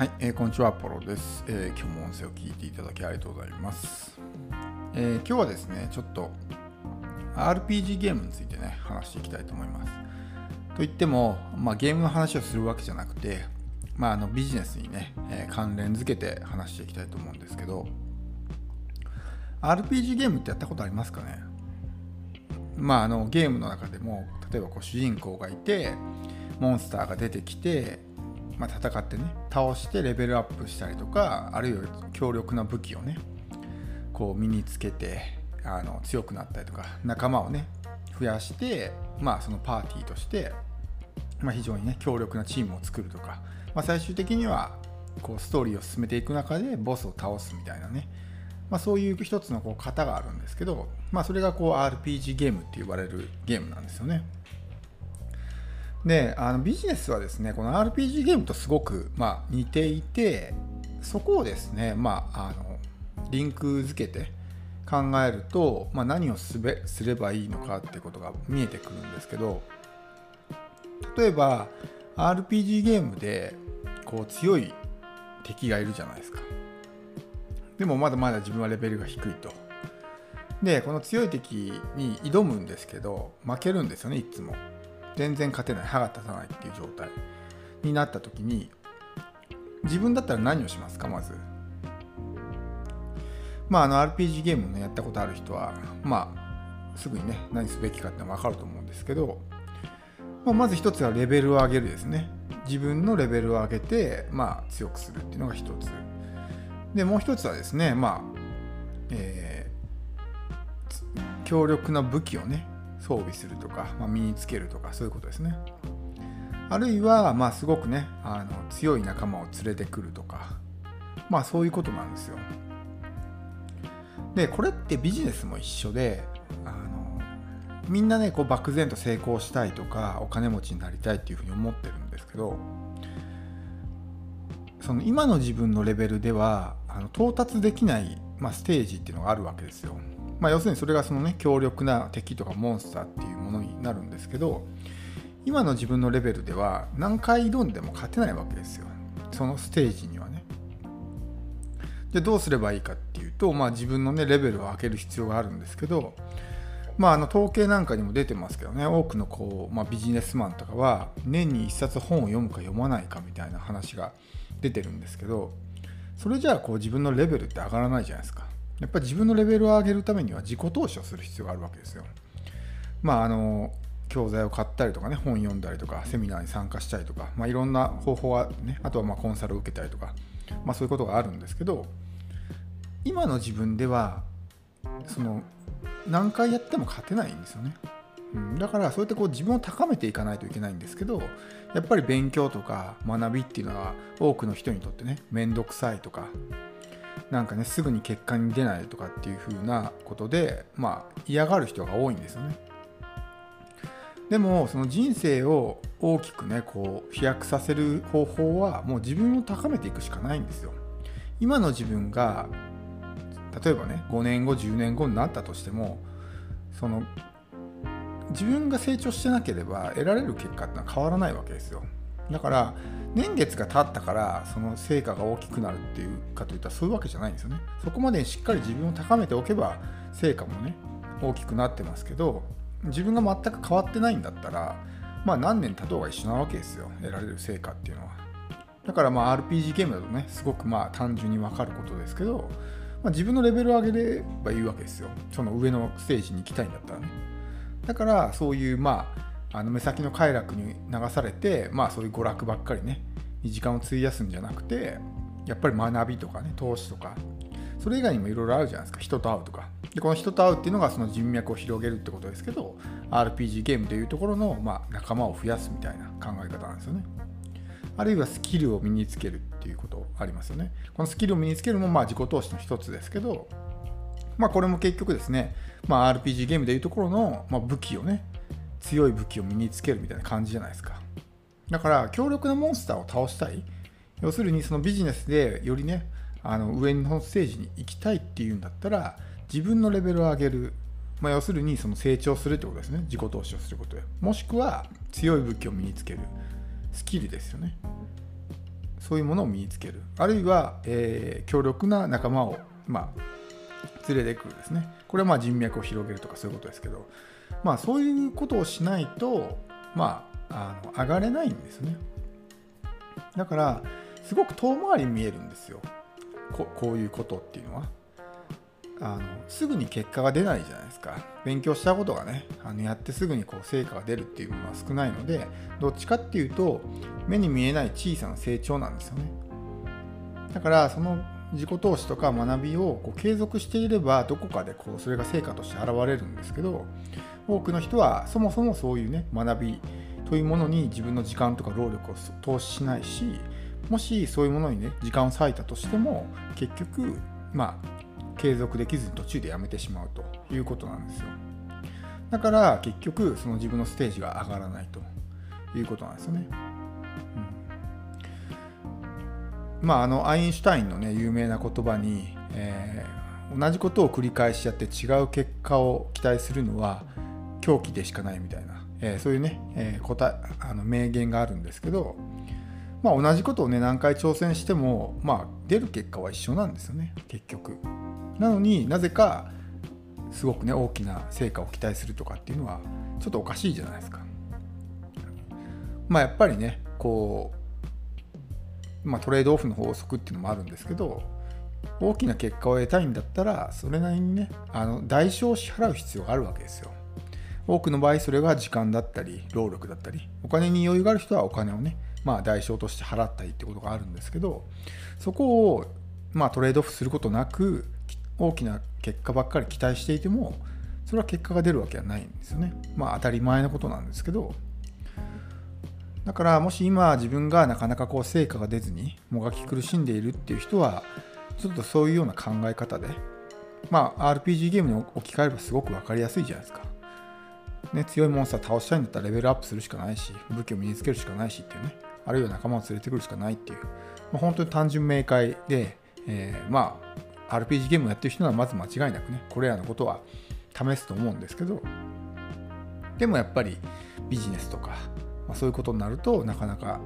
はい、えー、こんにちは、ポロです、えー、今日も音声を聞いていただきありがとうございます。えー、今日はですね、ちょっと RPG ゲームについてね、話していきたいと思います。といっても、まあ、ゲームの話をするわけじゃなくて、まあ、あのビジネスにね、え関連づけて話していきたいと思うんですけど、RPG ゲームってやったことありますかね？まあ、あのゲームの中でも例えばこう主人公がいてモンスターが出てきてまあ、戦ってね倒してレベルアップしたりとかあるいは強力な武器をねこう身につけてあの強くなったりとか仲間をね増やしてまあそのパーティーとして、まあ、非常にね強力なチームを作るとか、まあ、最終的にはこうストーリーを進めていく中でボスを倒すみたいなね、まあ、そういう一つのこう型があるんですけど、まあ、それがこう RPG ゲームって呼ばれるゲームなんですよね。であのビジネスはですねこの RPG ゲームとすごく、まあ、似ていてそこをですね、まあ、あのリンク付けて考えると、まあ、何をすべすればいいのかってことが見えてくるんですけど例えば RPG ゲームでこう強い敵がいるじゃないですか。でもまだまだ自分はレベルが低いと。でこの強い敵に挑むんですけど負けるんですよねいつも。全然勝てない歯が立たないっていう状態になった時に自分だったら何をしますか？まず。まああの RPG ゲームをねやったことある人はまあすぐにね何すべきかって分かると思うんですけど、まあ、まず一つはレベルを上げるですね。自分のレベルを上げてまあ強くするっていうのが一つ。でもう一つはですねまあえー、強力な武器をね装備するとか、まあ、身につけるとかそういうことですね。あるいは、まあ、すごくねあの強い仲間を連れてくるとかまあそういうことなんですよ。でこれってビジネスも一緒であのみんなねこう漠然と成功したいとかお金持ちになりたいっていうふうに思ってるんですけどその今の自分のレベルではあの到達できない、まあ、ステージっていうのがあるわけですよ。まあ、要するにそれがそのね強力な敵とかモンスターっていうものになるんですけど今の自分のレベルでは何回挑んでも勝てないわけですよ。そのステージにはね。でどうすればいいかっていうと、まあ、自分のねレベルを上げる必要があるんですけどまあ、あの統計なんかにも出てますけどね多くのこう、まあ、ビジネスマンとかは年に1冊本を読むか読まないかみたいな話が出てるんですけどそれじゃあこう自分のレベルって上がらないじゃないですか。やっぱり自分のレベルを上げるためには自己投資をする必要があるわけですよ。まああの教材を買ったりとかね本読んだりとかセミナーに参加したりとか、まあ、いろんな方法はねあとはまコンサルを受けたりとか、まあ、そういうことがあるんですけど今の自分ではその何回やっても勝てないんですよね。うん、だからそうやってこう自分を高めていかないといけないんですけどやっぱり勉強とか学びっていうのは多くの人にとってね面倒くさいとかなんかねすぐに結果に出ないとかっていう風なことでまあ嫌がる人が多いんですよね。でもその人生を大きくねこう飛躍させる方法はもう自分を高めていくしかないんですよ。今の自分が例えばね5年後10年後になったとしてもその自分が成長してなければ得られる結果ってのは変わらないわけですよ。だから年月が経ったからその成果が大きくなるっていうかといったらそういうわけじゃないんですよね。そこまでにしっかり自分を高めておけば成果もね大きくなってますけど自分が全く変わってないんだったらまあ何年経とうが一緒なわけですよ。得られる成果っていうのは。だからまあ RPG ゲームだとねすごくまあ単純に分かることですけど、まあ、自分のレベルを上げればいいわけですよ。その上のステージに行きたいんだったらね。だからそういうまああの目先の快楽に流されてまあそういう娯楽ばっかりねに時間を費やすんじゃなくてやっぱり学びとかね投資とかそれ以外にもいろいろあるじゃないですか。人と会うとか。でこの人と会うっていうのがその人脈を広げるってことですけど RPG ゲームというところの、まあ、仲間を増やすみたいな考え方なんですよね。あるいはスキルを身につけるっていうことありますよね。このスキルを身につけるもまあ自己投資の一つですけどまあこれも結局ですね、まあ、RPG ゲームでいうところの、まあ、武器をね強い武器を身につけるみたいな感じじゃないですか。だから強力なモンスターを倒したい。要するにそのビジネスでよりねあの上のステージに行きたいっていうんだったら自分のレベルを上げる、まあ、要するにその成長するってことですね。自己投資をすることで。もしくは強い武器を身につける。スキルですよね。そういうものを身につける。あるいは、えー、強力な仲間を、まあ、連れてくるですね。これはまあ人脈を広げるとかそういうことですけど、まあ、そういうことをしないと、まあ、あの上がれないんですね。だからすごく遠回りに見えるんですよ。ここういうことっていうのは。あのすぐに結果が出ないじゃないですか。勉強したことがねあのやってすぐにこう成果が出るっていうものは少ないのでどっちかっていうと目に見えない小さな成長なんですよね。だからその自己投資とか学びをこう継続していればどこかでこうそれが成果として現れるんですけど多くの人はそもそもそういうね学びというものに自分の時間とか労力を投資しないしもしそういうものにね時間を割いたとしても結局まあ継続できずに途中でやめてしまうということなんですよ。だから結局その自分のステージが上がらないということなんですよね、うん、まああのアインシュタインのね有名な言葉に、えー、同じことを繰り返しやって違う結果を期待するのは狂気でしかないみたいな、えー、そういうね、えー、答えあの名言があるんですけどまあ同じことをね何回挑戦してもまあ出る結果は一緒なんですよね結局。なのになぜかすごくね大きな成果を期待するとかっていうのはちょっとおかしいじゃないですか。まあやっぱりねこう、まあ、トレードオフの法則っていうのもあるんですけど大きな結果を得たいんだったらそれなりにねあの代償を支払う必要があるわけですよ。多くの場合それが時間だったり労力だったりお金に余裕がある人はお金をねまあ代償として払ったりってことがあるんですけどそこをまあトレードオフすることなく大きな結果ばっかり期待していてもそれは結果が出るわけはないんですよね。まあ当たり前のことなんですけどだからもし今自分がなかなかこう成果が出ずにもがき苦しんでいるっていう人はちょっとそういうような考え方でまあ RPG ゲームに置き換えればすごく分かりやすいじゃないですか。ね、強いモンスター倒したいんだったらレベルアップするしかないし武器を身につけるしかないしっていうねあるいは仲間を連れてくるしかないっていう、まあ、本当に単純明快で、えー、まあ RPG ゲームをやってる人はまず間違いなくねこれらのことは試すと思うんですけどでもやっぱりビジネスとか、まあ、そういうことになるとなかなか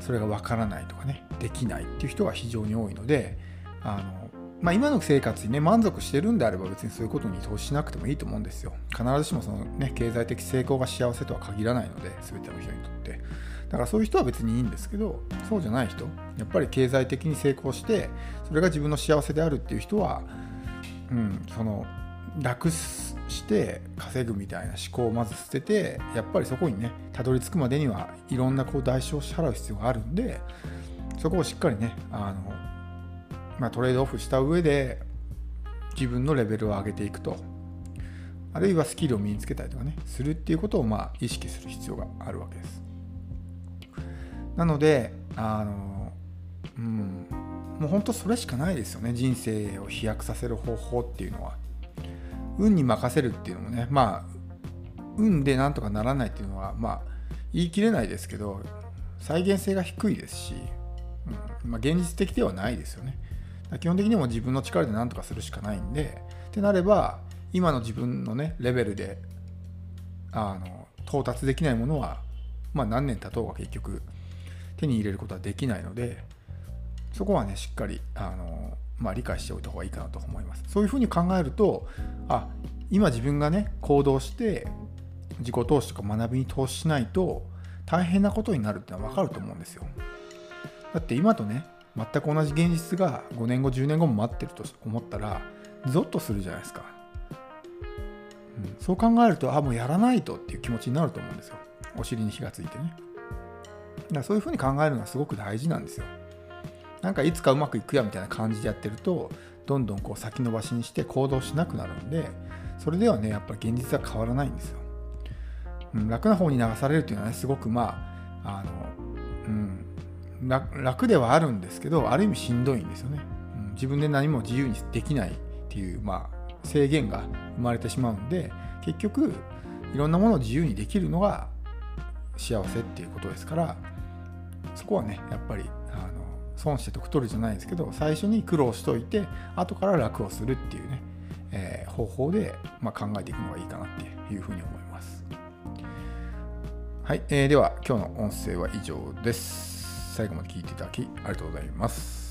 それがわからないとかねできないっていう人が非常に多いのであの、まあ、今の生活にね満足してるんであれば別にそういうことに投資しなくてもいいと思うんですよ。必ずしもそのね経済的成功が幸せとは限らないので全ての人にとって。だからそういう人は別にいいんですけどそうじゃない人やっぱり経済的に成功してそれが自分の幸せであるっていう人は、うん、その楽して稼ぐみたいな思考をまず捨ててやっぱりそこにねたどり着くまでにはいろんなこう代償を支払う必要があるんでそこをしっかりねあの、まあ、トレードオフした上で自分のレベルを上げていくと。あるいはスキルを身につけたりとかねするっていうことをまあ意識する必要があるわけです。なのであのうんもう本当それしかないですよね。人生を飛躍させる方法っていうのは。運に任せるっていうのもねまあ運でなんとかならないっていうのはまあ言い切れないですけど再現性が低いですし、うんまあ、現実的ではないですよね。基本的にも自分の力で何とかするしかないんでってなれば今の自分のねレベルであの到達できないものはまあ何年経とうが結局手に入れることはできないのでそこはねしっかりあの、まあ、理解しておいた方がいいかなと思います。そういうふうに考えるとあ今自分がね行動して自己投資とか学びに投資しないと大変なことになるってのは分かると思うんですよ。だって今とね全く同じ現実が5年後10年後も待ってると思ったらゾッとするじゃないですか、うん、そう考えるとあもうやらないとっていう気持ちになると思うんですよ。お尻に火がついてね。だからそういうふうに考えるのはすごく大事なんですよ。なんかいつかうまくいくやみたいな感じでやってるとどんどんこう先延ばしにして行動しなくなるんでそれではねやっぱり現実は変わらないんですよ。うん、楽な方に流されるっていうのはねすごくまああの、楽ではあるんですけどある意味しんどいんですよね。うん、自分で何も自由にできないっていう、まあ、制限が生まれてしまうんで結局いろんなものを自由にできるのが幸せっていうことですからそこはねやっぱりあの損して得取るじゃないですけど最初に苦労しといて後から楽をするっていうね、えー、方法で、まあ、考えていくのがいいかなっていうふうに思いますはい、えー、では今日の音声は以上です最後まで聞いていただきありがとうございます。